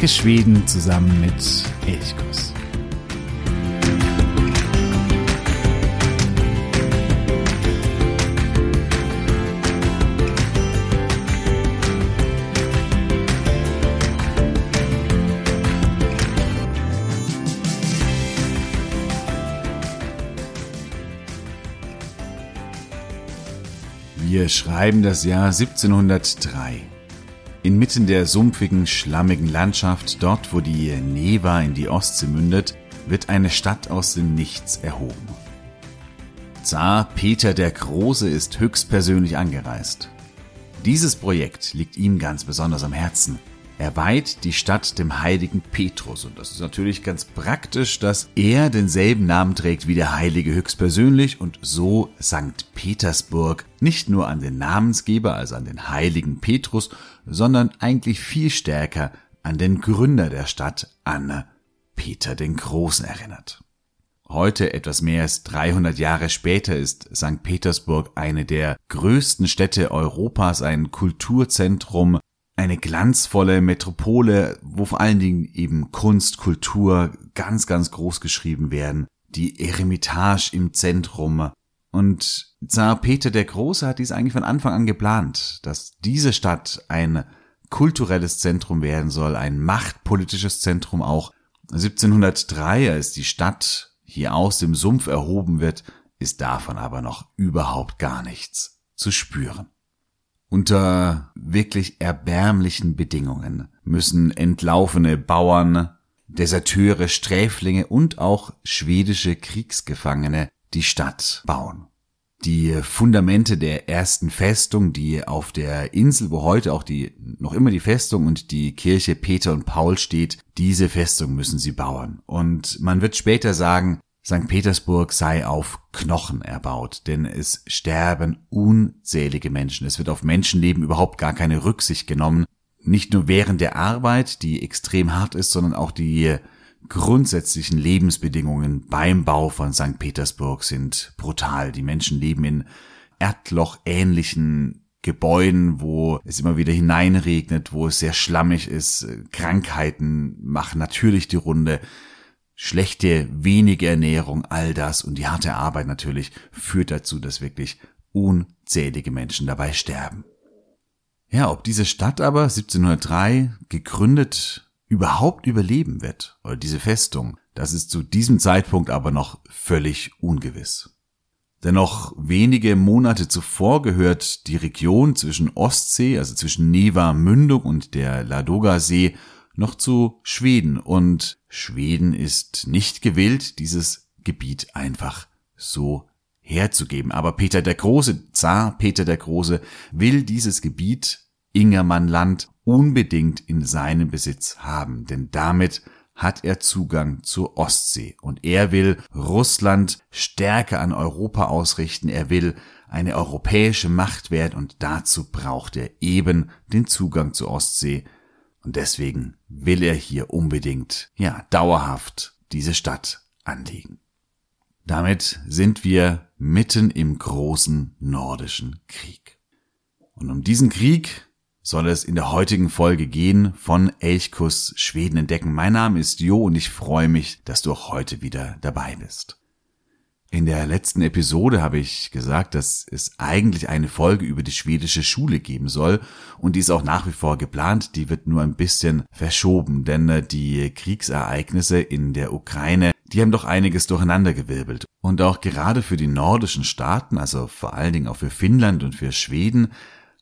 Entdecke Schweden zusammen mit Elchkuss. Wir schreiben das Jahr 1703. Inmitten der sumpfigen, schlammigen Landschaft, dort wo die Neva in die Ostsee mündet, wird eine Stadt aus dem Nichts erhoben. Zar Peter der Große ist höchstpersönlich angereist. Dieses Projekt liegt ihm ganz besonders am Herzen. Er weiht die Stadt dem heiligen Petrus und das ist natürlich ganz praktisch, dass er denselben Namen trägt wie der Heilige höchstpersönlich und so Sankt Petersburg nicht nur an den Namensgeber, also an den heiligen Petrus, sondern eigentlich viel stärker an den Gründer der Stadt, an Peter den Großen erinnert. Heute, etwas mehr als 300 Jahre später, ist St. Petersburg eine der größten Städte Europas, ein Kulturzentrum, eine glanzvolle Metropole, wo vor allen Dingen eben Kunst, Kultur ganz, ganz groß geschrieben werden. Die Eremitage im Zentrum. Und Zar Peter der Große hat dies eigentlich von Anfang an geplant, dass diese Stadt ein kulturelles Zentrum werden soll, ein machtpolitisches Zentrum auch. 1703, als die Stadt hier aus dem Sumpf erhoben wird, ist davon aber noch überhaupt gar nichts zu spüren. Unter wirklich erbärmlichen Bedingungen müssen entlaufene Bauern, Deserteure, Sträflinge und auch schwedische Kriegsgefangene die Stadt bauen. Die Fundamente der ersten Festung, die auf der Insel, wo heute auch die, noch immer die Festung und die Kirche Peter und Paul steht, diese Festung müssen sie bauen. Und man wird später sagen, St. Petersburg sei auf Knochen erbaut, denn es sterben unzählige Menschen. Es wird auf Menschenleben überhaupt gar keine Rücksicht genommen. Nicht nur während der Arbeit, die extrem hart ist, sondern auch die grundsätzlichen Lebensbedingungen beim Bau von St. Petersburg sind brutal. Die Menschen leben in Erdlochähnlichen Gebäuden, wo es immer wieder hineinregnet, wo es sehr schlammig ist. Krankheiten machen natürlich die Runde schlechte, wenige Ernährung, all das und die harte Arbeit natürlich führt dazu, dass wirklich unzählige Menschen dabei sterben. Ja, ob diese Stadt aber 1703 gegründet überhaupt überleben wird, oder diese Festung, das ist zu diesem Zeitpunkt aber noch völlig ungewiss. Denn noch wenige Monate zuvor gehört die Region zwischen Ostsee, also zwischen Neva Mündung und der Ladoga-See, noch zu Schweden. Und Schweden ist nicht gewillt, dieses Gebiet einfach so herzugeben. Aber Peter der Große, Zar Peter der Große, will dieses Gebiet Ingermannland unbedingt in seinem Besitz haben, denn damit hat er Zugang zur Ostsee. Und er will Russland stärker an Europa ausrichten, er will eine europäische Macht werden. Und dazu braucht er eben den Zugang zur Ostsee und deswegen will er hier unbedingt, ja, dauerhaft diese Stadt anlegen. Damit sind wir mitten im großen nordischen Krieg. Und um diesen Krieg soll es in der heutigen Folge gehen von Elchkuss Schweden entdecken. Mein Name ist Jo und ich freue mich, dass du auch heute wieder dabei bist. In der letzten Episode habe ich gesagt, dass es eigentlich eine Folge über die schwedische Schule geben soll und die ist auch nach wie vor geplant, die wird nur ein bisschen verschoben, denn äh, die Kriegsereignisse in der Ukraine, die haben doch einiges durcheinandergewirbelt. Und auch gerade für die nordischen Staaten, also vor allen Dingen auch für Finnland und für Schweden,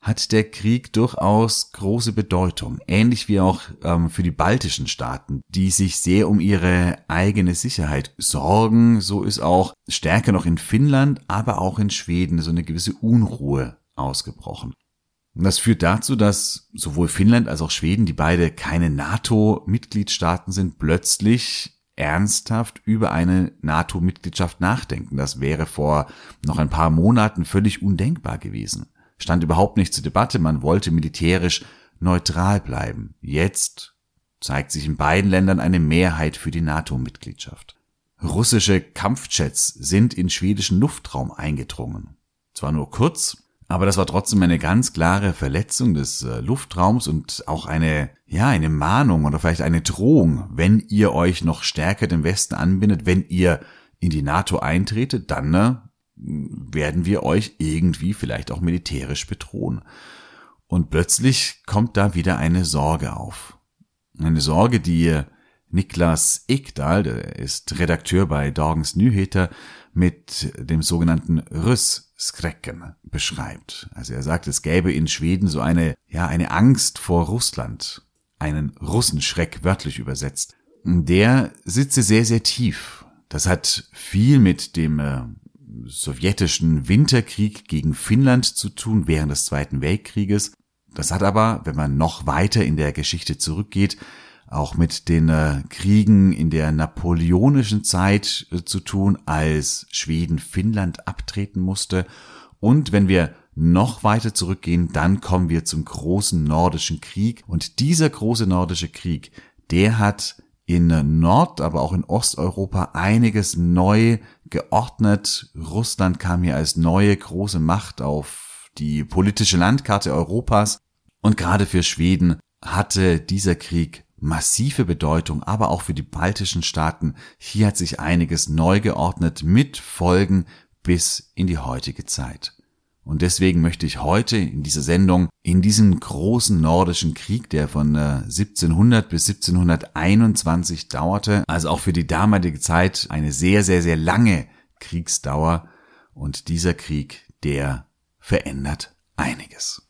hat der Krieg durchaus große Bedeutung, ähnlich wie auch ähm, für die baltischen Staaten, die sich sehr um ihre eigene Sicherheit sorgen. So ist auch stärker noch in Finnland, aber auch in Schweden so eine gewisse Unruhe ausgebrochen. Und das führt dazu, dass sowohl Finnland als auch Schweden, die beide keine NATO-Mitgliedstaaten sind, plötzlich ernsthaft über eine NATO-Mitgliedschaft nachdenken. Das wäre vor noch ein paar Monaten völlig undenkbar gewesen stand überhaupt nicht zur Debatte, man wollte militärisch neutral bleiben. Jetzt zeigt sich in beiden Ländern eine Mehrheit für die NATO-Mitgliedschaft. Russische Kampfjets sind in schwedischen Luftraum eingedrungen. Zwar nur kurz, Aber das war trotzdem eine ganz klare Verletzung des äh, Luftraums und auch eine, ja, eine Mahnung oder vielleicht eine Drohung, wenn ihr euch noch stärker dem Westen anbindet, wenn ihr in die NATO eintretet, dann ne, werden wir euch irgendwie vielleicht auch militärisch bedrohen. Und plötzlich kommt da wieder eine Sorge auf. Eine Sorge, die Niklas Ekdal, der ist Redakteur bei Dagens Nyheter, mit dem sogenannten Rüssskrecken beschreibt. Also er sagt, es gäbe in Schweden so eine, ja, eine Angst vor Russland, einen Russenschreck wörtlich übersetzt. Der sitze sehr, sehr tief. Das hat viel mit dem äh, sowjetischen Winterkrieg gegen Finnland zu tun während des Zweiten Weltkrieges. Das hat aber, wenn man noch weiter in der Geschichte zurückgeht, auch mit den äh, Kriegen in der napoleonischen Zeit äh, zu tun, als Schweden Finnland abtreten musste. Und wenn wir noch weiter zurückgehen, dann kommen wir zum großen nordischen Krieg. Und dieser große nordische Krieg, der hat in Nord, aber auch in Osteuropa einiges neu geordnet. Russland kam hier als neue große Macht auf die politische Landkarte Europas. Und gerade für Schweden hatte dieser Krieg massive Bedeutung, aber auch für die baltischen Staaten. Hier hat sich einiges neu geordnet mit Folgen bis in die heutige Zeit. Und deswegen möchte ich heute in dieser Sendung in diesem großen nordischen Krieg, der von 1700 äh, bis 1721 dauerte, also auch für die damalige Zeit eine sehr, sehr, sehr lange Kriegsdauer. Und dieser Krieg, der verändert einiges.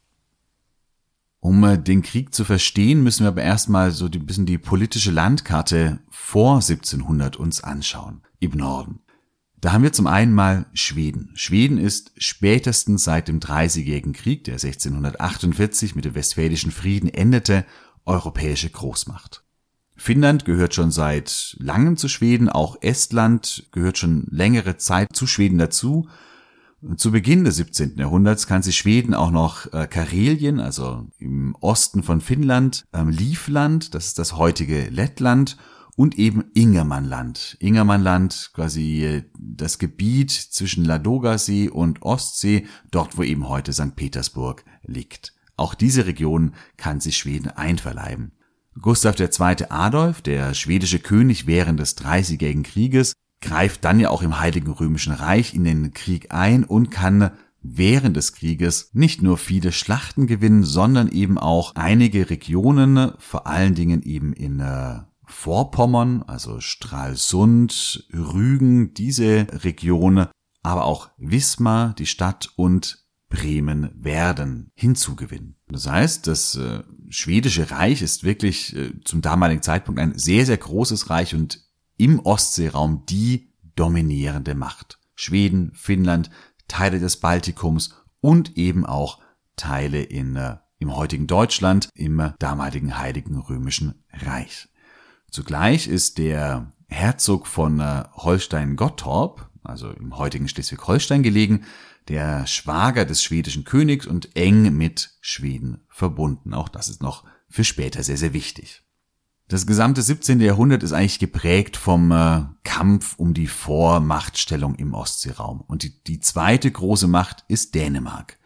Um äh, den Krieg zu verstehen, müssen wir aber erstmal so ein bisschen die politische Landkarte vor 1700 uns anschauen, im Norden. Da haben wir zum einen mal Schweden. Schweden ist spätestens seit dem Dreißigjährigen Krieg, der 1648 mit dem Westfälischen Frieden endete, europäische Großmacht. Finnland gehört schon seit langem zu Schweden, auch Estland gehört schon längere Zeit zu Schweden dazu zu Beginn des 17. Jahrhunderts kann sich Schweden auch noch äh, Karelien, also im Osten von Finnland, ähm, Livland, das ist das heutige Lettland, und eben Ingermannland. Ingermannland, quasi äh, das Gebiet zwischen Ladogasee und Ostsee, dort wo eben heute St. Petersburg liegt. Auch diese Region kann sich Schweden einverleiben. Gustav II. Adolf, der schwedische König während des Dreißigjährigen Krieges, greift dann ja auch im Heiligen Römischen Reich in den Krieg ein und kann während des Krieges nicht nur viele Schlachten gewinnen, sondern eben auch einige Regionen, vor allen Dingen eben in äh, Vorpommern, also Stralsund, Rügen, diese Region, aber auch Wismar, die Stadt und Bremen werden hinzugewinnen. Das heißt, das äh, schwedische Reich ist wirklich äh, zum damaligen Zeitpunkt ein sehr, sehr großes Reich und im Ostseeraum die dominierende Macht. Schweden, Finnland, Teile des Baltikums und eben auch Teile in, äh, im heutigen Deutschland, im damaligen Heiligen Römischen Reich. Zugleich ist der Herzog von äh, Holstein-Gottorp, also im heutigen Schleswig-Holstein gelegen, der Schwager des schwedischen Königs und eng mit Schweden verbunden. Auch das ist noch für später sehr, sehr wichtig. Das gesamte 17. Jahrhundert ist eigentlich geprägt vom äh, Kampf um die Vormachtstellung im Ostseeraum. Und die, die zweite große Macht ist Dänemark.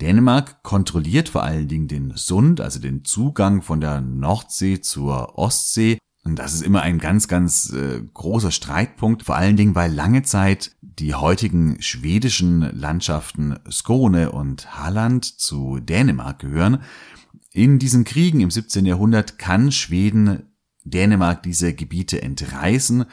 Dänemark kontrolliert vor allen Dingen den Sund, also den Zugang von der Nordsee zur Ostsee. Und das ist immer ein ganz, ganz äh, großer Streitpunkt, vor allen Dingen, weil lange Zeit die heutigen schwedischen Landschaften Skåne und Halland zu Dänemark gehören. In diesen Kriegen im 17. Jahrhundert kann Schweden Dänemark diese Gebiete entreißen.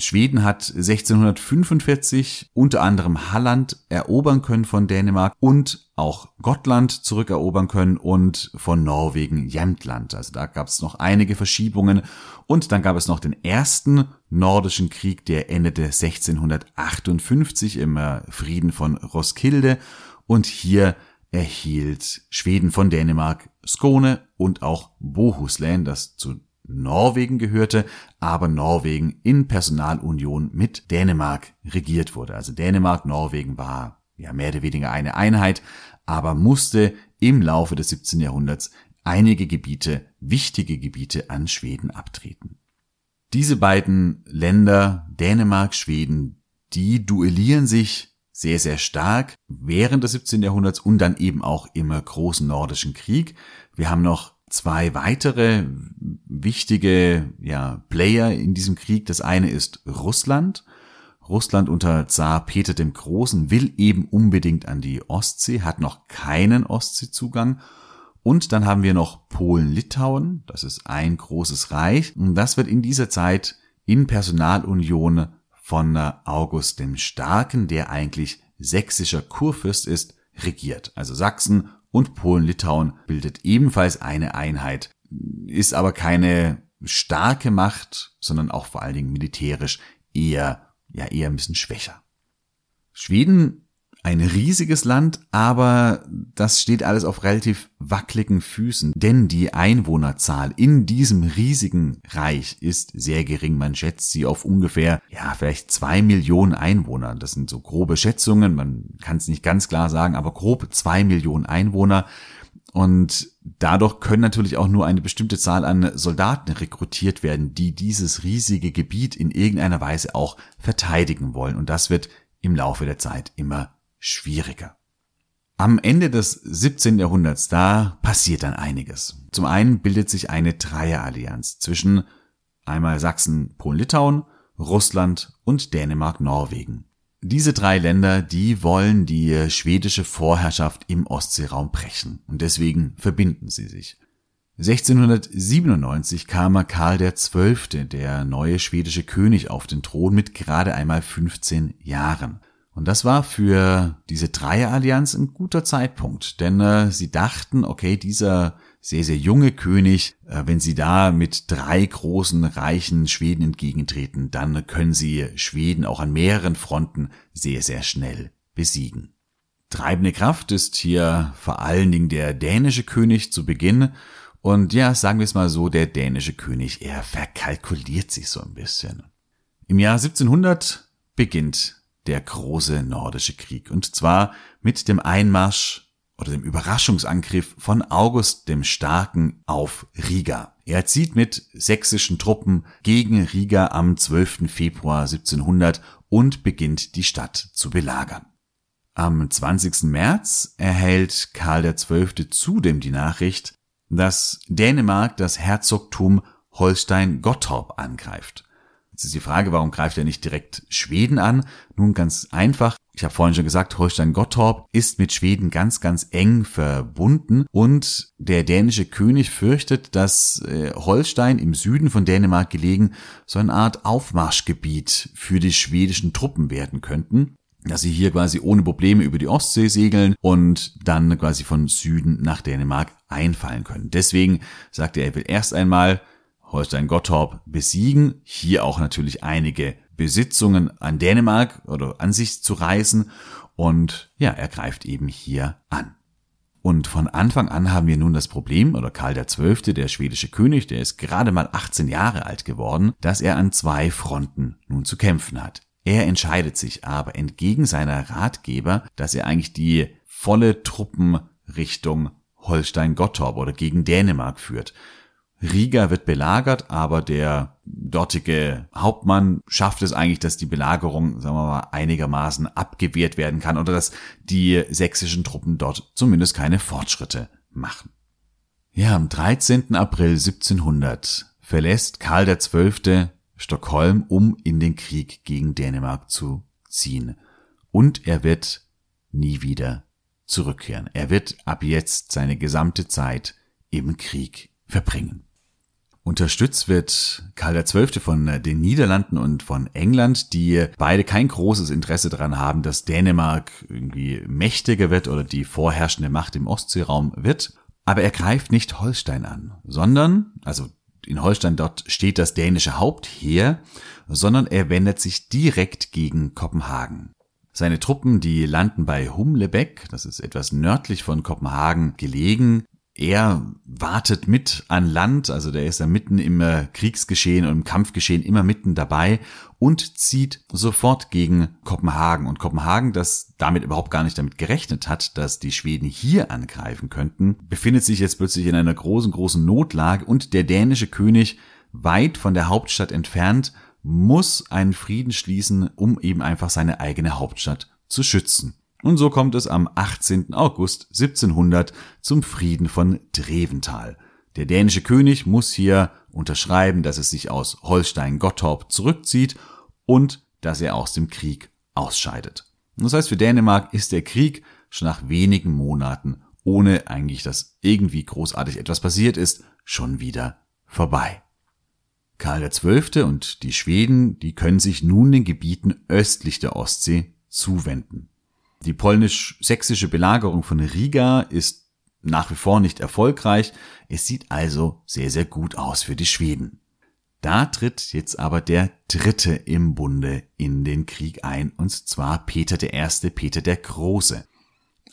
Schweden hat 1645 unter anderem Halland erobern können von Dänemark und auch Gottland zurückerobern können und von Norwegen Jämtland. Also da gab es noch einige Verschiebungen und dann gab es noch den ersten nordischen Krieg, der endete 1658 im äh, Frieden von Roskilde und hier erhielt Schweden von Dänemark Skåne und auch Bohuslän, das zu Norwegen gehörte, aber Norwegen in Personalunion mit Dänemark regiert wurde. Also Dänemark, Norwegen war ja mehr oder weniger eine Einheit, aber musste im Laufe des 17. Jahrhunderts einige Gebiete, wichtige Gebiete an Schweden abtreten. Diese beiden Länder, Dänemark, Schweden, die duellieren sich sehr, sehr stark während des 17. Jahrhunderts und dann eben auch im großen nordischen Krieg. Wir haben noch zwei weitere wichtige ja, Player in diesem Krieg. Das eine ist Russland. Russland unter Zar Peter dem Großen will eben unbedingt an die Ostsee, hat noch keinen Ostseezugang. Und dann haben wir noch Polen-Litauen, das ist ein großes Reich. Und das wird in dieser Zeit in Personalunion von August dem Starken, der eigentlich sächsischer Kurfürst ist, regiert. Also Sachsen und Polen-Litauen bildet ebenfalls eine Einheit, ist aber keine starke Macht, sondern auch vor allen Dingen militärisch eher, ja, eher ein bisschen schwächer. Schweden ein riesiges Land, aber das steht alles auf relativ wackeligen Füßen, denn die Einwohnerzahl in diesem riesigen Reich ist sehr gering. Man schätzt sie auf ungefähr, ja, vielleicht zwei Millionen Einwohner. Das sind so grobe Schätzungen, man kann es nicht ganz klar sagen, aber grob zwei Millionen Einwohner. Und dadurch können natürlich auch nur eine bestimmte Zahl an Soldaten rekrutiert werden, die dieses riesige Gebiet in irgendeiner Weise auch verteidigen wollen. Und das wird im Laufe der Zeit immer schwieriger. Am Ende des 17. Jahrhunderts, da passiert dann einiges. Zum einen bildet sich eine Dreierallianz zwischen einmal Sachsen, Polen, Litauen, Russland und Dänemark, Norwegen. Diese drei Länder, die wollen die schwedische Vorherrschaft im Ostseeraum brechen und deswegen verbinden sie sich. 1697 kam Karl XII., der neue schwedische König, auf den Thron mit gerade einmal 15 Jahren. Und das war für diese Dreierallianz ein guter Zeitpunkt, denn äh, sie dachten, okay, dieser sehr, sehr junge König, äh, wenn sie da mit drei großen, reichen Schweden entgegentreten, dann können sie Schweden auch an mehreren Fronten sehr, sehr schnell besiegen. Treibende Kraft ist hier vor allen Dingen der dänische König zu Beginn. Und ja, sagen wir es mal so, der dänische König, er verkalkuliert sich so ein bisschen. Im Jahr 1700 beginnt der große nordische Krieg. Und zwar mit dem Einmarsch oder dem Überraschungsangriff von August dem Starken auf Riga. Er zieht mit sächsischen Truppen gegen Riga am 12. Februar 1700 und beginnt die Stadt zu belagern. Am 20. März erhält Karl XII. zudem die Nachricht, dass Dänemark das Herzogtum Holstein-Gottorp angreift. Jetzt ist die Frage, warum greift er nicht direkt Schweden an? Nun ganz einfach. Ich habe vorhin schon gesagt, Holstein-Gottorp ist mit Schweden ganz, ganz eng verbunden und der dänische König fürchtet, dass äh, Holstein im Süden von Dänemark gelegen so eine Art Aufmarschgebiet für die schwedischen Truppen werden könnten dass sie hier quasi ohne Probleme über die Ostsee segeln und dann quasi von Süden nach Dänemark einfallen können. Deswegen sagt er, er will erst einmal Holstein-Gottorp besiegen, hier auch natürlich einige Besitzungen an Dänemark oder an sich zu reißen und ja, er greift eben hier an. Und von Anfang an haben wir nun das Problem, oder Karl XII., der schwedische König, der ist gerade mal 18 Jahre alt geworden, dass er an zwei Fronten nun zu kämpfen hat. Er entscheidet sich aber entgegen seiner Ratgeber, dass er eigentlich die volle Truppenrichtung Holstein-Gottorp oder gegen Dänemark führt. Riga wird belagert, aber der dortige Hauptmann schafft es eigentlich, dass die Belagerung, sagen wir mal, einigermaßen abgewehrt werden kann oder dass die sächsischen Truppen dort zumindest keine Fortschritte machen. Ja, am 13. April 1700 verlässt Karl XII. Stockholm, um in den Krieg gegen Dänemark zu ziehen. Und er wird nie wieder zurückkehren. Er wird ab jetzt seine gesamte Zeit im Krieg verbringen. Unterstützt wird Karl XII. von den Niederlanden und von England, die beide kein großes Interesse daran haben, dass Dänemark irgendwie mächtiger wird oder die vorherrschende Macht im Ostseeraum wird. Aber er greift nicht Holstein an, sondern, also in Holstein dort steht das dänische Hauptheer, sondern er wendet sich direkt gegen Kopenhagen. Seine Truppen, die landen bei Humlebeck, das ist etwas nördlich von Kopenhagen gelegen, er wartet mit an Land, also der ist da mitten im äh, Kriegsgeschehen und im Kampfgeschehen immer mitten dabei und zieht sofort gegen Kopenhagen. Und Kopenhagen, das damit überhaupt gar nicht damit gerechnet hat, dass die Schweden hier angreifen könnten, befindet sich jetzt plötzlich in einer großen, großen Notlage und der dänische König, weit von der Hauptstadt entfernt, muss einen Frieden schließen, um eben einfach seine eigene Hauptstadt zu schützen. Und so kommt es am 18. August 1700 zum Frieden von Dreventhal. Der dänische König muss hier unterschreiben, dass es sich aus Holstein-Gottorp zurückzieht und dass er aus dem Krieg ausscheidet. Das heißt, für Dänemark ist der Krieg schon nach wenigen Monaten, ohne eigentlich, dass irgendwie großartig etwas passiert ist, schon wieder vorbei. Karl XII. und die Schweden, die können sich nun den Gebieten östlich der Ostsee zuwenden. Die polnisch-sächsische Belagerung von Riga ist nach wie vor nicht erfolgreich. Es sieht also sehr, sehr gut aus für die Schweden. Da tritt jetzt aber der Dritte im Bunde in den Krieg ein, und zwar Peter I., Peter der Große.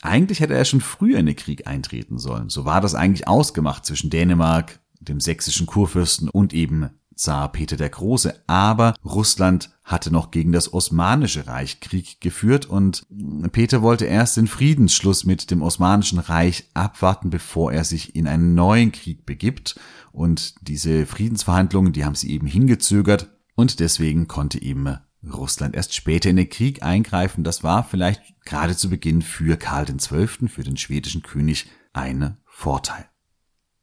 Eigentlich hätte er schon früher in den Krieg eintreten sollen. So war das eigentlich ausgemacht zwischen Dänemark, dem sächsischen Kurfürsten und eben Zar Peter der Große, aber Russland hatte noch gegen das Osmanische Reich Krieg geführt und Peter wollte erst den Friedensschluss mit dem Osmanischen Reich abwarten, bevor er sich in einen neuen Krieg begibt. Und diese Friedensverhandlungen, die haben sie eben hingezögert und deswegen konnte eben Russland erst später in den Krieg eingreifen. Das war vielleicht gerade zu Beginn für Karl XII., für den schwedischen König, ein Vorteil.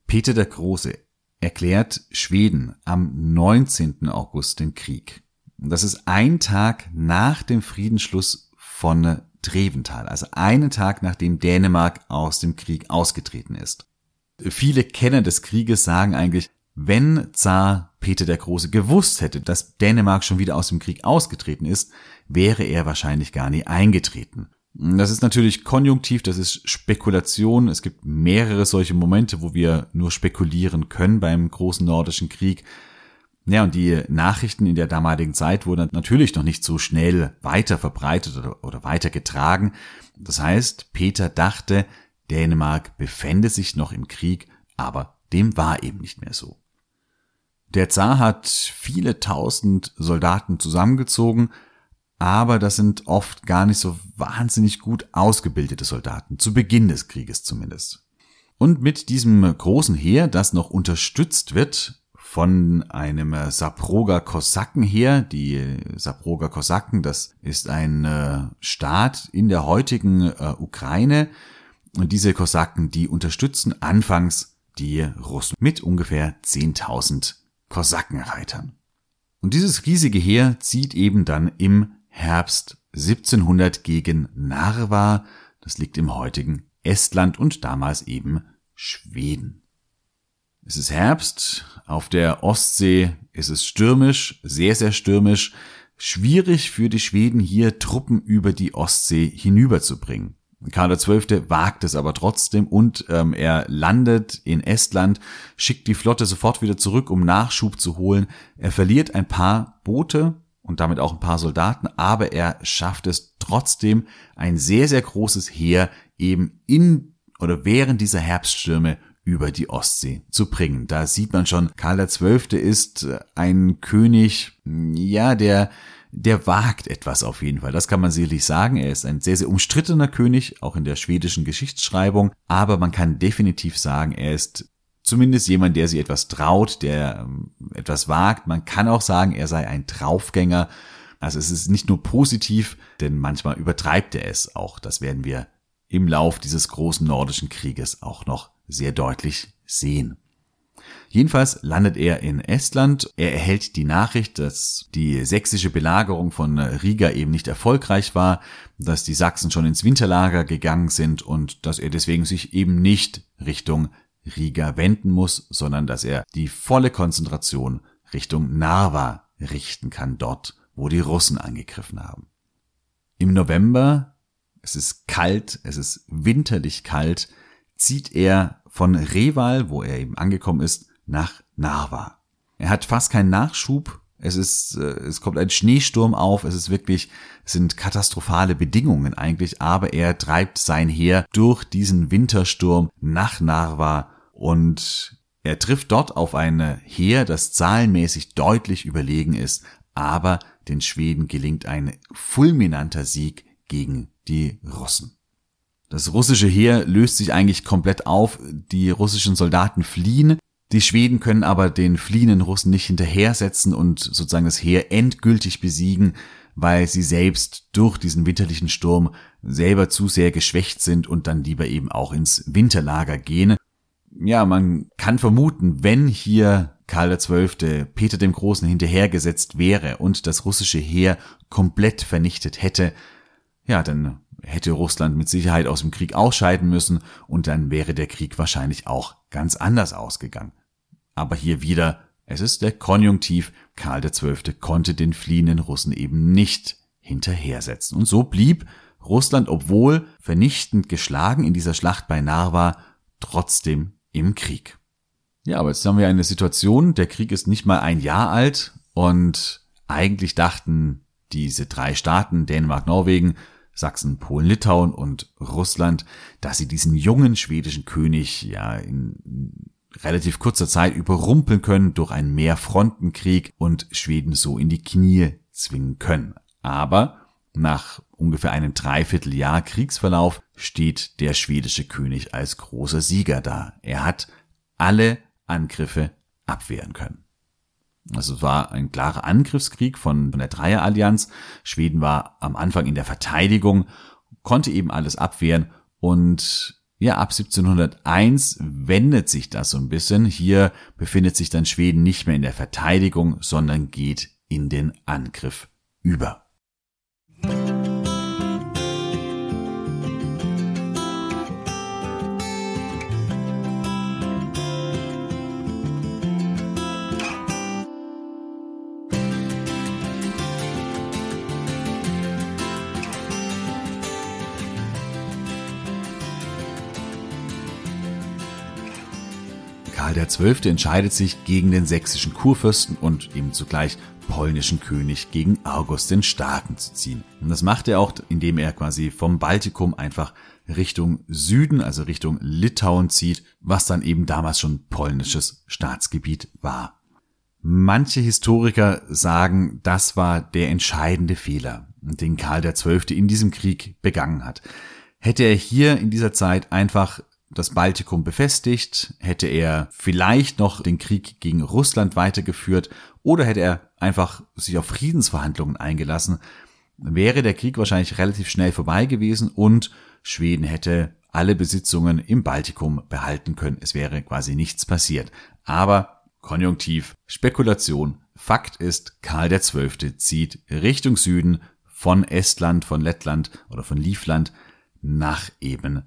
Peter der Große erklärt Schweden am 19. August den Krieg. Das ist ein Tag nach dem Friedensschluss von Dreventhal, also einen Tag nachdem Dänemark aus dem Krieg ausgetreten ist. Viele Kenner des Krieges sagen eigentlich, wenn Zar Peter der Große gewusst hätte, dass Dänemark schon wieder aus dem Krieg ausgetreten ist, wäre er wahrscheinlich gar nie eingetreten. Das ist natürlich konjunktiv, das ist Spekulation. Es gibt mehrere solche Momente, wo wir nur spekulieren können beim großen nordischen Krieg. Ja, und die Nachrichten in der damaligen Zeit wurden natürlich noch nicht so schnell weiter verbreitet oder, oder weiter getragen. Das heißt, Peter dachte, Dänemark befände sich noch im Krieg, aber dem war eben nicht mehr so. Der Zar hat viele tausend Soldaten zusammengezogen, aber das sind oft gar nicht so wahnsinnig gut ausgebildete Soldaten, zu Beginn des Krieges zumindest. Und mit diesem großen Heer, das noch unterstützt wird von einem Saproger Kosakenheer, die Saproger Kosaken, das ist ein äh, Staat in der heutigen äh, Ukraine, und diese Kosaken, die unterstützen anfangs die Russen mit ungefähr 10.000 Kosakenreitern. Und dieses riesige Heer zieht eben dann im Herbst 1700 gegen Narva, das liegt im heutigen Estland und damals eben Schweden. Es ist Herbst, auf der Ostsee ist es stürmisch, sehr, sehr stürmisch, schwierig für die Schweden hier Truppen über die Ostsee hinüberzubringen. Karl XII. wagt es aber trotzdem und ähm, er landet in Estland, schickt die Flotte sofort wieder zurück, um Nachschub zu holen. Er verliert ein paar Boote und damit auch ein paar Soldaten, aber er schafft es trotzdem, ein sehr, sehr großes Heer eben in oder während dieser Herbststürme über die Ostsee zu bringen. Da sieht man schon, Karl XII. ist ein König, ja, der der wagt etwas auf jeden Fall. Das kann man sicherlich sagen. Er ist ein sehr, sehr umstrittener König, auch in der schwedischen Geschichtsschreibung. Aber man kann definitiv sagen, er ist zumindest jemand, der sich etwas traut, der ähm, etwas wagt. Man kann auch sagen, er sei ein Draufgänger. Also es ist nicht nur positiv, denn manchmal übertreibt er es auch. Das werden wir im Lauf dieses großen nordischen Krieges auch noch sehr deutlich sehen. Jedenfalls landet er in Estland. Er erhält die Nachricht, dass die sächsische Belagerung von Riga eben nicht erfolgreich war, dass die Sachsen schon ins Winterlager gegangen sind und dass er deswegen sich eben nicht Richtung Riga wenden muss, sondern dass er die volle Konzentration Richtung Narva richten kann, dort, wo die Russen angegriffen haben. Im November, es ist kalt, es ist winterlich kalt, zieht er von Reval, wo er eben angekommen ist, nach Narva. Er hat fast keinen Nachschub. Es ist, äh, es kommt ein Schneesturm auf. Es ist wirklich, es sind katastrophale Bedingungen eigentlich, aber er treibt sein Heer durch diesen Wintersturm nach Narva und er trifft dort auf ein Heer, das zahlenmäßig deutlich überlegen ist, aber den Schweden gelingt ein fulminanter Sieg gegen die Russen. Das russische Heer löst sich eigentlich komplett auf, die russischen Soldaten fliehen, die Schweden können aber den fliehenden Russen nicht hinterhersetzen und sozusagen das Heer endgültig besiegen. weil sie selbst durch diesen winterlichen Sturm selber zu sehr geschwächt sind und dann lieber eben auch ins Winterlager gehen. Ja, man kann vermuten, wenn hier Karl XII. Peter dem Großen hinterhergesetzt wäre und das russische Heer komplett vernichtet hätte, ja, dann hätte Russland mit Sicherheit aus dem Krieg ausscheiden müssen und dann wäre der Krieg wahrscheinlich auch ganz anders ausgegangen. Aber hier wieder, es ist der Konjunktiv, Karl XII. konnte den fliehenden Russen eben nicht hinterhersetzen. Und so blieb Russland, obwohl vernichtend geschlagen in dieser Schlacht bei Narva, trotzdem im Krieg. Ja, aber jetzt haben wir eine Situation, der Krieg ist nicht mal ein Jahr alt und eigentlich dachten diese drei Staaten, Dänemark, Norwegen, Sachsen, Polen, Litauen und Russland, dass sie diesen jungen schwedischen König ja in relativ kurzer Zeit überrumpeln können durch einen Mehrfrontenkrieg und Schweden so in die Knie zwingen können. Aber nach ungefähr einem Dreivierteljahr Kriegsverlauf steht der schwedische König als großer Sieger da. Er hat alle Angriffe abwehren können. Also es war ein klarer Angriffskrieg von der Dreierallianz. Schweden war am Anfang in der Verteidigung, konnte eben alles abwehren und ja, ab 1701 wendet sich das so ein bisschen. Hier befindet sich dann Schweden nicht mehr in der Verteidigung, sondern geht in den Angriff über. Karl XII. entscheidet sich gegen den sächsischen Kurfürsten und eben zugleich polnischen König gegen August den Starken zu ziehen. Und das macht er auch, indem er quasi vom Baltikum einfach Richtung Süden, also Richtung Litauen zieht, was dann eben damals schon polnisches Staatsgebiet war. Manche Historiker sagen, das war der entscheidende Fehler, den Karl XII. in diesem Krieg begangen hat. Hätte er hier in dieser Zeit einfach das Baltikum befestigt, hätte er vielleicht noch den Krieg gegen Russland weitergeführt oder hätte er einfach sich auf Friedensverhandlungen eingelassen, wäre der Krieg wahrscheinlich relativ schnell vorbei gewesen und Schweden hätte alle Besitzungen im Baltikum behalten können. Es wäre quasi nichts passiert. Aber Konjunktiv, Spekulation. Fakt ist, Karl XII. zieht Richtung Süden von Estland, von Lettland oder von Livland nach eben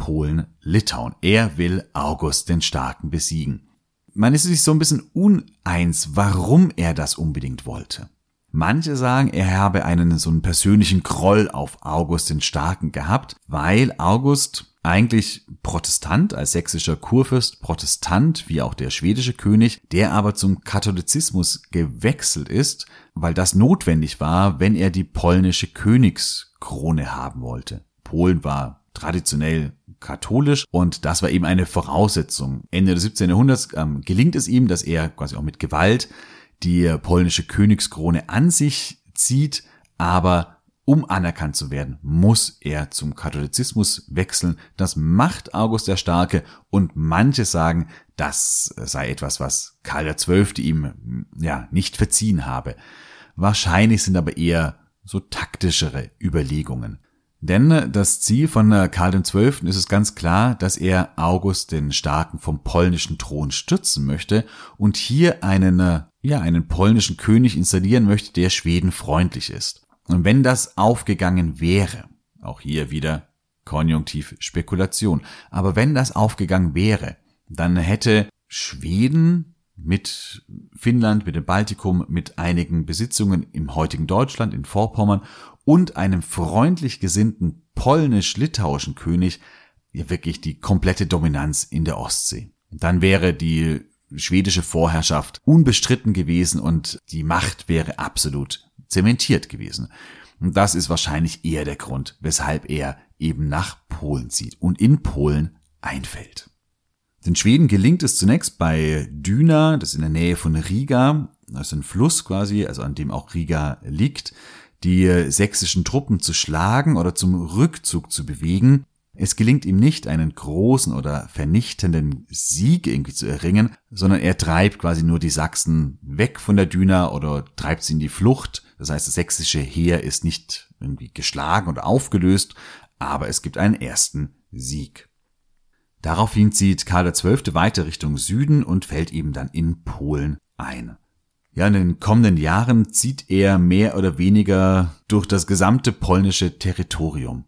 Polen, Litauen. Er will August den Starken besiegen. Man ist sich so ein bisschen uneins, warum er das unbedingt wollte. Manche sagen, er habe einen so einen persönlichen Groll auf August den Starken gehabt, weil August eigentlich Protestant als sächsischer Kurfürst, Protestant wie auch der schwedische König, der aber zum Katholizismus gewechselt ist, weil das notwendig war, wenn er die polnische Königskrone haben wollte. Polen war traditionell katholisch und das war eben eine Voraussetzung. Ende des 17. Jahrhunderts ähm, gelingt es ihm, dass er quasi auch mit Gewalt die polnische Königskrone an sich zieht, aber um anerkannt zu werden, muss er zum Katholizismus wechseln. Das macht August der Starke und manche sagen, das sei etwas, was Karl XII. ihm ja nicht verziehen habe. Wahrscheinlich sind aber eher so taktischere Überlegungen. Denn das Ziel von äh, Karl XII. ist es ganz klar, dass er August den Starken vom polnischen Thron stützen möchte und hier einen, äh, ja, einen polnischen König installieren möchte, der Schweden freundlich ist. Und wenn das aufgegangen wäre, auch hier wieder Konjunktiv Spekulation, aber wenn das aufgegangen wäre, dann hätte Schweden mit Finnland, mit dem Baltikum, mit einigen Besitzungen im heutigen Deutschland, in Vorpommern und einem freundlich gesinnten polnisch-litauischen König ja wirklich die komplette Dominanz in der Ostsee. Dann wäre die schwedische Vorherrschaft unbestritten gewesen und die Macht wäre absolut zementiert gewesen. Und das ist wahrscheinlich eher der Grund, weshalb er eben nach Polen zieht und in Polen einfällt. Den Schweden gelingt es zunächst bei Dyna, das ist in der Nähe von Riga, das ist ein Fluss quasi, also an dem auch Riga liegt, die sächsischen Truppen zu schlagen oder zum Rückzug zu bewegen. Es gelingt ihm nicht, einen großen oder vernichtenden Sieg irgendwie zu erringen, sondern er treibt quasi nur die Sachsen weg von der Düna oder treibt sie in die Flucht, Das heißt, das sächsische Heer ist nicht irgendwie geschlagen oder aufgelöst, aber es gibt einen ersten Sieg. Daraufhin zieht Karl XII. weiter Richtung Süden und fällt eben dann in Polen ein. Ja, in den kommenden Jahren zieht er mehr oder weniger durch das gesamte polnische Territorium.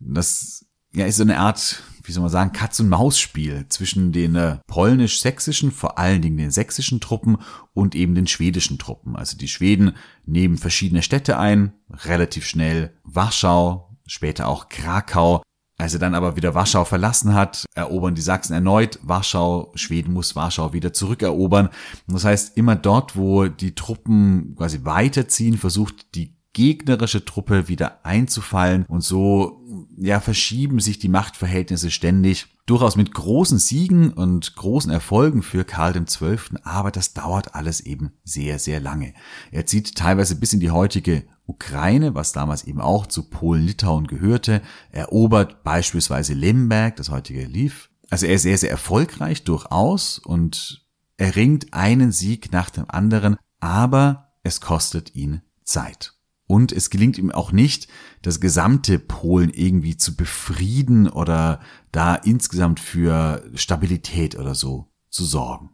Das ja, ist so eine Art, wie soll man sagen, Katz-und-Maus-Spiel zwischen den äh, polnisch-sächsischen, vor allen Dingen den sächsischen Truppen und eben den schwedischen Truppen. Also die Schweden nehmen verschiedene Städte ein, relativ schnell Warschau, später auch Krakau. Als er dann aber wieder Warschau verlassen hat, erobern die Sachsen erneut Warschau. Schweden muss Warschau wieder zurückerobern. das heißt, immer dort, wo die Truppen quasi weiterziehen, versucht die gegnerische Truppe wieder einzufallen und so ja verschieben sich die Machtverhältnisse ständig durchaus mit großen Siegen und großen Erfolgen für Karl XII., aber das dauert alles eben sehr, sehr lange. Er zieht teilweise bis in die heutige Ukraine, was damals eben auch zu Polen-Litauen gehörte, erobert beispielsweise Lemberg, das heutige Lviv. Also er ist sehr, sehr erfolgreich durchaus und erringt einen Sieg nach dem anderen, aber es kostet ihn Zeit. Und es gelingt ihm auch nicht, das gesamte Polen irgendwie zu befrieden oder da insgesamt für Stabilität oder so zu sorgen.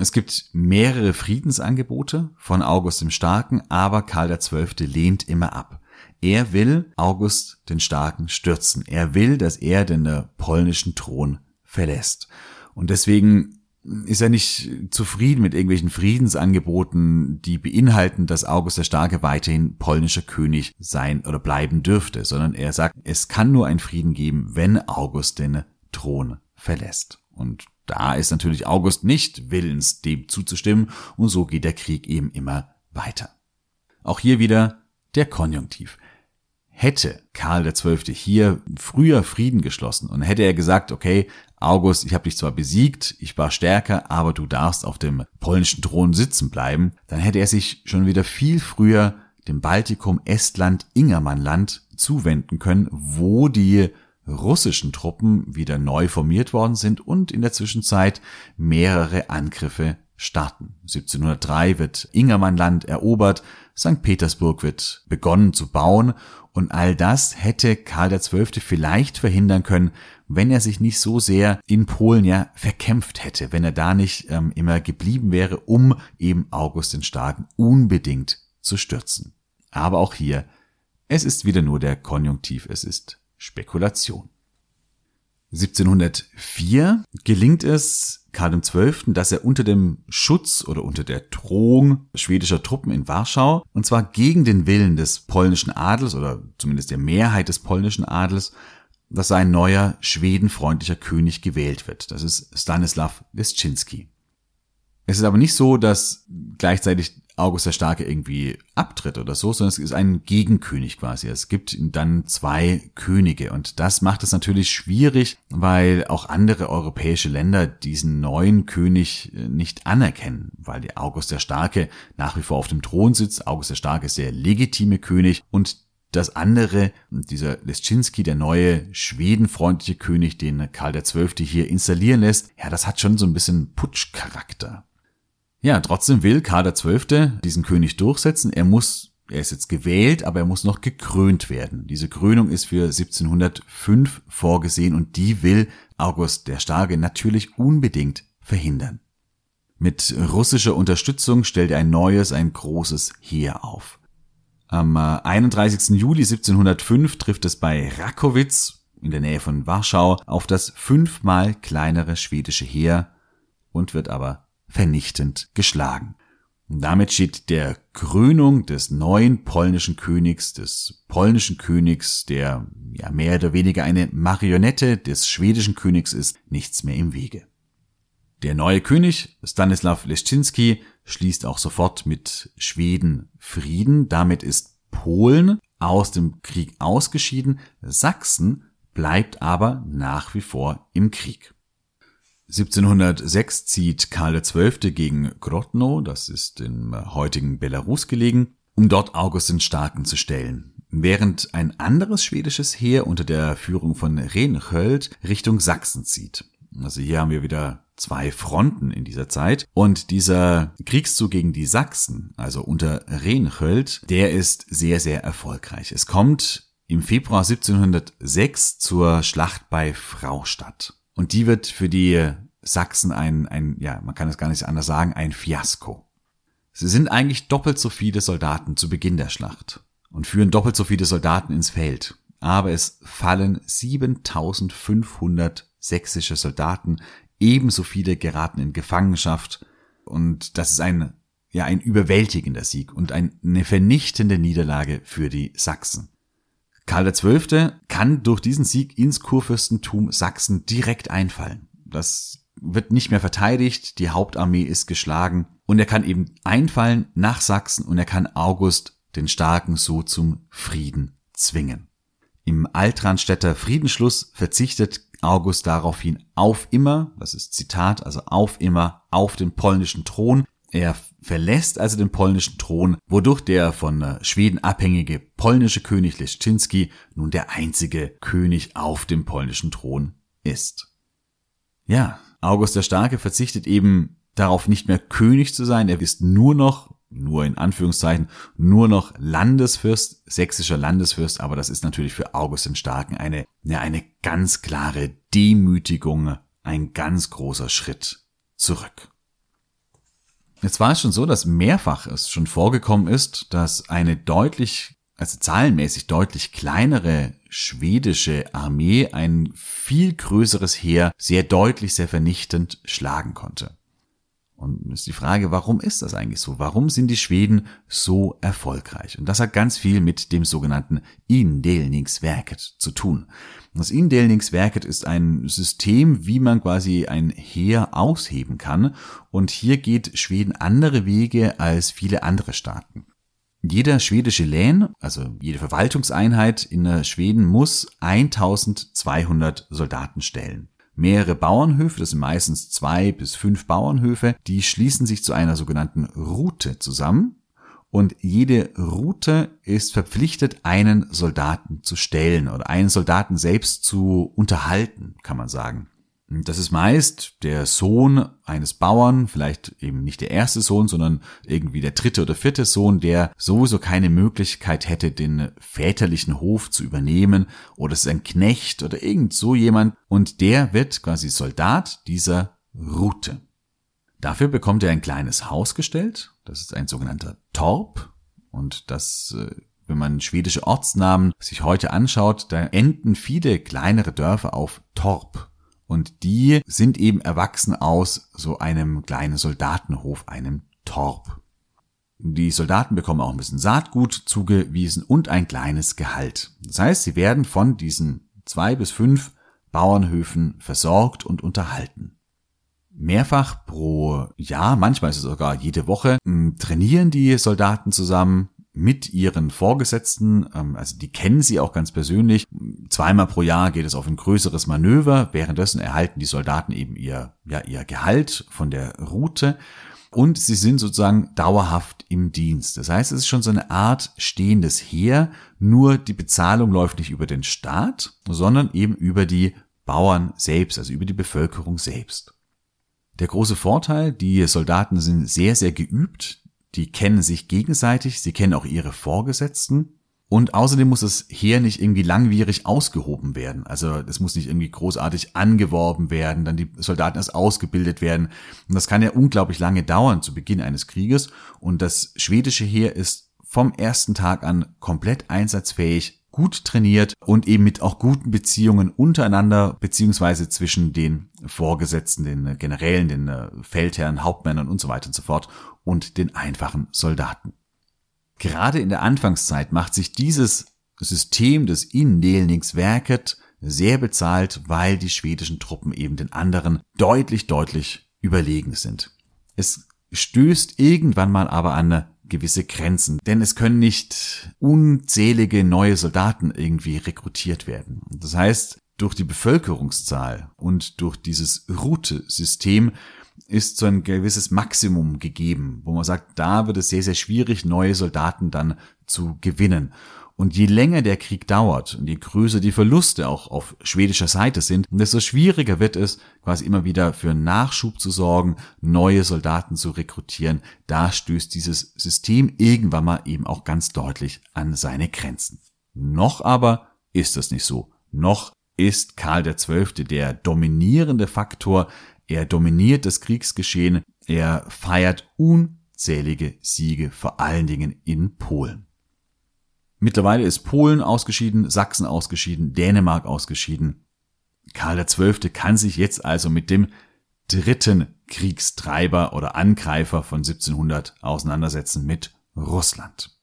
Es gibt mehrere Friedensangebote von August dem Starken, aber Karl XII. lehnt immer ab. Er will August den Starken stürzen. Er will, dass er den polnischen Thron verlässt. Und deswegen ist er nicht zufrieden mit irgendwelchen Friedensangeboten, die beinhalten, dass August der Starke weiterhin polnischer König sein oder bleiben dürfte, sondern er sagt, es kann nur einen Frieden geben, wenn August den Thron verlässt. Und da ist natürlich August nicht willens, dem zuzustimmen, und so geht der Krieg eben immer weiter. Auch hier wieder der Konjunktiv. Hätte Karl XII. hier früher Frieden geschlossen und hätte er gesagt, okay, August, ich habe dich zwar besiegt, ich war stärker, aber du darfst auf dem polnischen Thron sitzen bleiben, dann hätte er sich schon wieder viel früher dem Baltikum, Estland, Ingermannland zuwenden können, wo die russischen Truppen wieder neu formiert worden sind und in der Zwischenzeit mehrere Angriffe starten. 1703 wird Ingermannland erobert, St. Petersburg wird begonnen zu bauen und all das hätte Karl XII. vielleicht verhindern können, wenn er sich nicht so sehr in Polen ja verkämpft hätte, wenn er da nicht ähm, immer geblieben wäre, um eben August den Starken unbedingt zu stürzen. Aber auch hier, es ist wieder nur der Konjunktiv, es ist Spekulation. 1704 gelingt es Karl XII., dass er unter dem Schutz oder unter der Drohung schwedischer Truppen in Warschau, und zwar gegen den Willen des polnischen Adels oder zumindest der Mehrheit des polnischen Adels, dass ein neuer schwedenfreundlicher König gewählt wird. Das ist Stanislav Leszczynski. Es ist aber nicht so, dass gleichzeitig August der Starke irgendwie abtritt oder so, sondern es ist ein Gegenkönig quasi. Es gibt dann zwei Könige und das macht es natürlich schwierig, weil auch andere europäische Länder diesen neuen König äh, nicht anerkennen, weil der August der Starke nach wie vor auf dem Thron sitzt. August der Starke ist der legitime König und das andere, dieser Leschinski, der neue schwedenfreundliche König, den Karl XII. hier installieren lässt, ja, das hat schon so ein bisschen Putschcharakter. Ja, trotzdem will Karl XII. diesen König durchsetzen. Er muss, er ist jetzt gewählt, aber er muss noch gekrönt werden. Diese Krönung ist für 1705 vorgesehen und die will August der Starke natürlich unbedingt verhindern. Mit russischer Unterstützung stellt er ein neues, ein großes Heer auf. Am 31. Äh, Juli 1705 trifft es bei Rakowitz in der Nähe von Warschau auf das fünfmal kleinere schwedische Heer und wird aber vernichtend geschlagen. Und damit steht der Krönung des neuen polnischen Königs, des polnischen Königs, der ja mehr oder weniger eine Marionette des schwedischen Königs ist, nichts mehr im Wege. Der neue König, Stanislav Leszczynski, schließt auch sofort mit Schweden Frieden. Damit ist Polen aus dem Krieg ausgeschieden. Sachsen bleibt aber nach wie vor im Krieg. 1706 zieht Karl XII. gegen Grodno, das ist im heutigen Belarus gelegen, um dort August den Starken zu stellen. Während ein anderes schwedisches Heer unter der Führung von Renchöld Richtung Sachsen zieht. Also hier haben wir wieder zwei Fronten in dieser Zeit. Und dieser Kriegszug gegen die Sachsen, also unter Renchöld, der ist sehr, sehr erfolgreich. Es kommt im Februar 1706 zur Schlacht bei Fraustadt. Und die wird für die Sachsen ein, ein, ja, man kann es gar nicht anders sagen, ein Fiasko. Sie sind eigentlich doppelt so viele Soldaten zu Beginn der Schlacht und führen doppelt so viele Soldaten ins Feld. Aber es fallen 7500 sächsische Soldaten, ebenso viele geraten in Gefangenschaft und das ist ein, ja, ein überwältigender Sieg und eine vernichtende Niederlage für die Sachsen. Karl XII. kann durch diesen Sieg ins Kurfürstentum Sachsen direkt einfallen. Das wird nicht mehr verteidigt, die Hauptarmee ist geschlagen und er kann eben einfallen nach Sachsen und er kann August den Starken so zum Frieden zwingen. Im Altranstädter Friedensschluss verzichtet August daraufhin auf immer, das ist Zitat, also auf immer auf den polnischen Thron. Er verlässt also den polnischen Thron, wodurch der von äh, Schweden abhängige polnische König Leszczynski nun der einzige König auf dem polnischen Thron ist. Ja, August der Starke verzichtet eben darauf nicht mehr König zu sein, er ist nur noch nur in Anführungszeichen, nur noch Landesfürst, sächsischer Landesfürst, aber das ist natürlich für August den Starken eine, ja, eine ganz klare Demütigung, ein ganz großer Schritt zurück. Jetzt war es schon so, dass mehrfach es schon vorgekommen ist, dass eine deutlich, also zahlenmäßig deutlich kleinere schwedische Armee ein viel größeres Heer sehr deutlich, sehr vernichtend schlagen konnte. Und ist die Frage, warum ist das eigentlich so? Warum sind die Schweden so erfolgreich? Und das hat ganz viel mit dem sogenannten Indelningsverket zu tun. Das Indelningsverket ist ein System, wie man quasi ein Heer ausheben kann. Und hier geht Schweden andere Wege als viele andere Staaten. Jeder schwedische Län, also jede Verwaltungseinheit in Schweden muss 1200 Soldaten stellen mehrere Bauernhöfe, das sind meistens zwei bis fünf Bauernhöfe, die schließen sich zu einer sogenannten Route zusammen und jede Route ist verpflichtet, einen Soldaten zu stellen oder einen Soldaten selbst zu unterhalten, kann man sagen. Das ist meist der Sohn eines Bauern, vielleicht eben nicht der erste Sohn, sondern irgendwie der dritte oder vierte Sohn, der sowieso keine Möglichkeit hätte, den väterlichen Hof zu übernehmen, oder es ist ein Knecht oder irgend so jemand, und der wird quasi Soldat dieser Route. Dafür bekommt er ein kleines Haus gestellt, das ist ein sogenannter Torp, und das äh, wenn man schwedische Ortsnamen sich heute anschaut, da enden viele kleinere Dörfer auf Torp. Und die sind eben erwachsen aus so einem kleinen Soldatenhof, einem Torp. Die Soldaten bekommen auch ein bisschen Saatgut zugewiesen und ein kleines Gehalt. Das heißt, sie werden von diesen zwei bis fünf Bauernhöfen versorgt und unterhalten. Mehrfach pro Jahr, manchmal ist es sogar jede Woche, trainieren die Soldaten zusammen mit ihren Vorgesetzten, ähm, also die kennen sie auch ganz persönlich. Zweimal pro Jahr geht es auf ein größeres Manöver. Währenddessen erhalten die Soldaten eben ihr, ja, ihr Gehalt von der Route und sie sind sozusagen dauerhaft im Dienst. Das heißt, es ist schon so eine Art stehendes Heer, nur die Bezahlung läuft nicht über den Staat, sondern eben über die Bauern selbst, also über die Bevölkerung selbst. Der große Vorteil, die Soldaten sind sehr, sehr geübt, die kennen sich gegenseitig, sie kennen auch ihre Vorgesetzten. Und außerdem muss das Heer nicht irgendwie langwierig ausgehoben werden. Also das muss nicht irgendwie großartig angeworben werden, dann die Soldaten erst ausgebildet werden. Und das kann ja unglaublich lange dauern zu Beginn eines Krieges. Und das schwedische Heer ist vom ersten Tag an komplett einsatzfähig, gut trainiert und eben mit auch guten Beziehungen untereinander beziehungsweise zwischen den Vorgesetzten, den Generälen, den Feldherren, Hauptmännern und so weiter und so fort und den einfachen Soldaten. Gerade in der Anfangszeit macht sich dieses System des Indelningsverket sehr bezahlt, weil die schwedischen Truppen eben den anderen deutlich, deutlich überlegen sind. Es stößt irgendwann mal aber an gewisse Grenzen, denn es können nicht unzählige neue Soldaten irgendwie rekrutiert werden. Das heißt, durch die Bevölkerungszahl und durch dieses Route-System ist so ein gewisses Maximum gegeben, wo man sagt, da wird es sehr, sehr schwierig, neue Soldaten dann zu gewinnen. Und je länger der Krieg dauert und je größer die Verluste auch auf schwedischer Seite sind, desto schwieriger wird es, quasi immer wieder für Nachschub zu sorgen, neue Soldaten zu rekrutieren. Da stößt dieses System irgendwann mal eben auch ganz deutlich an seine Grenzen. Noch aber ist das nicht so. Noch ist Karl XII. der dominierende Faktor. Er dominiert das Kriegsgeschehen. Er feiert unzählige Siege, vor allen Dingen in Polen. Mittlerweile ist Polen ausgeschieden, Sachsen ausgeschieden, Dänemark ausgeschieden. Karl XII. kann sich jetzt also mit dem dritten Kriegstreiber oder Angreifer von 1700 auseinandersetzen mit Russland.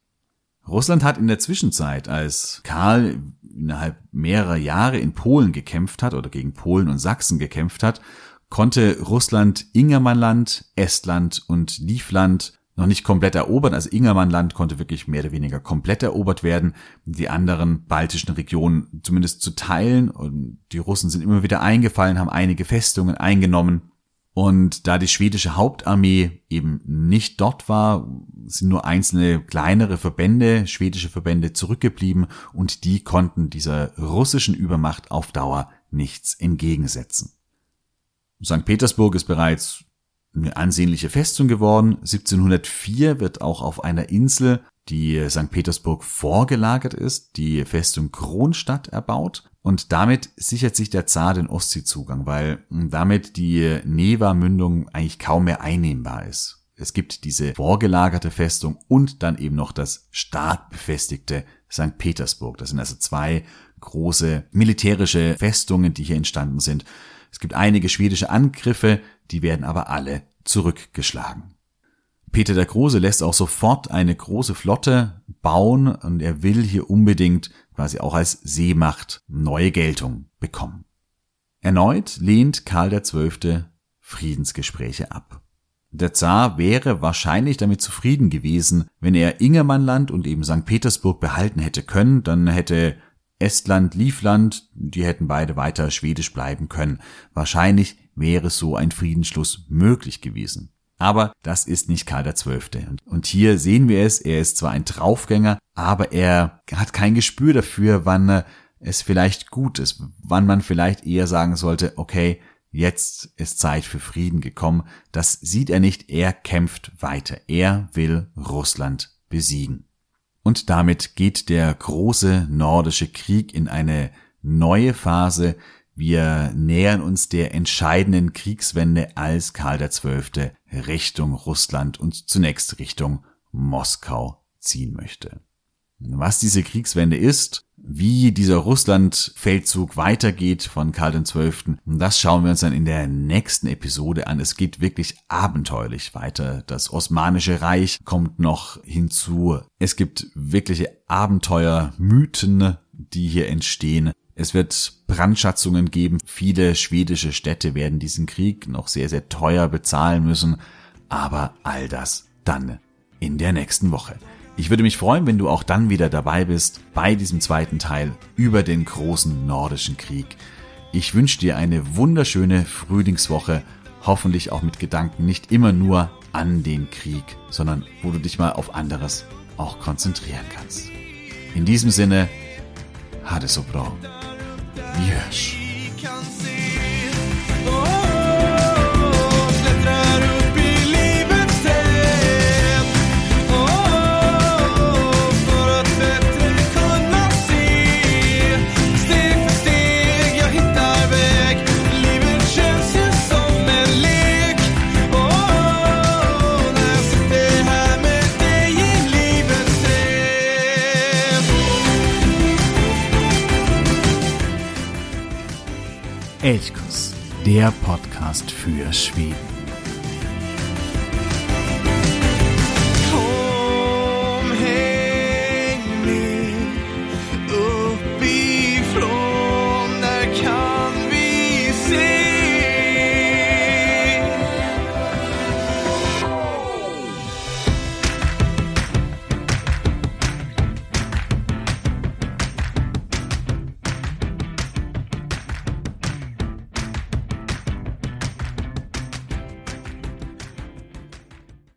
Russland hat in der Zwischenzeit, als Karl innerhalb mehrerer Jahre in Polen gekämpft hat oder gegen Polen und Sachsen gekämpft hat, konnte Russland Ingermannland, Estland und Livland noch nicht komplett erobert. Also Ingermannland konnte wirklich mehr oder weniger komplett erobert werden. Die anderen baltischen Regionen zumindest zu teilen. Und die Russen sind immer wieder eingefallen, haben einige Festungen eingenommen. Und da die schwedische Hauptarmee eben nicht dort war, sind nur einzelne kleinere Verbände, schwedische Verbände zurückgeblieben und die konnten dieser russischen Übermacht auf Dauer nichts entgegensetzen. St. Petersburg ist bereits eine ansehnliche Festung geworden. 1704 wird auch auf einer Insel, die St. Petersburg vorgelagert ist, die Festung Kronstadt erbaut. Und damit sichert sich der Zar den Ostseezugang, weil damit die Neva-Mündung eigentlich kaum mehr einnehmbar ist. Es gibt diese vorgelagerte Festung und dann eben noch das stark befestigte St. Petersburg. Das sind also zwei große militärische Festungen, die hier entstanden sind. Es gibt einige schwedische Angriffe, die werden aber alle zurückgeschlagen. Peter der Große lässt auch sofort eine große Flotte bauen und er will hier unbedingt quasi auch als Seemacht neue Geltung bekommen. Erneut lehnt Karl XII. Friedensgespräche ab. Der Zar wäre wahrscheinlich damit zufrieden gewesen, wenn er Ingermannland und eben St. Petersburg behalten hätte können, dann hätte Estland, Livland, die hätten beide weiter schwedisch bleiben können. Wahrscheinlich wäre so ein Friedensschluss möglich gewesen. Aber das ist nicht Karl XII. Und hier sehen wir es, er ist zwar ein Draufgänger, aber er hat kein Gespür dafür, wann es vielleicht gut ist, wann man vielleicht eher sagen sollte, okay, jetzt ist Zeit für Frieden gekommen. Das sieht er nicht, er kämpft weiter, er will Russland besiegen. Und damit geht der große nordische Krieg in eine neue Phase. Wir nähern uns der entscheidenden Kriegswende, als Karl XII. Richtung Russland und zunächst Richtung Moskau ziehen möchte. Was diese Kriegswende ist, wie dieser Russland-Feldzug weitergeht von Karl XII., das schauen wir uns dann in der nächsten Episode an. Es geht wirklich abenteuerlich weiter. Das Osmanische Reich kommt noch hinzu. Es gibt wirkliche Abenteuermythen, die hier entstehen. Es wird Brandschatzungen geben. Viele schwedische Städte werden diesen Krieg noch sehr, sehr teuer bezahlen müssen. Aber all das dann in der nächsten Woche. Ich würde mich freuen, wenn du auch dann wieder dabei bist bei diesem zweiten Teil über den großen nordischen Krieg. Ich wünsche dir eine wunderschöne Frühlingswoche, hoffentlich auch mit Gedanken nicht immer nur an den Krieg, sondern wo du dich mal auf anderes auch konzentrieren kannst. In diesem Sinne, Hade so. Yes. Elchkuss, der Podcast für Schweden.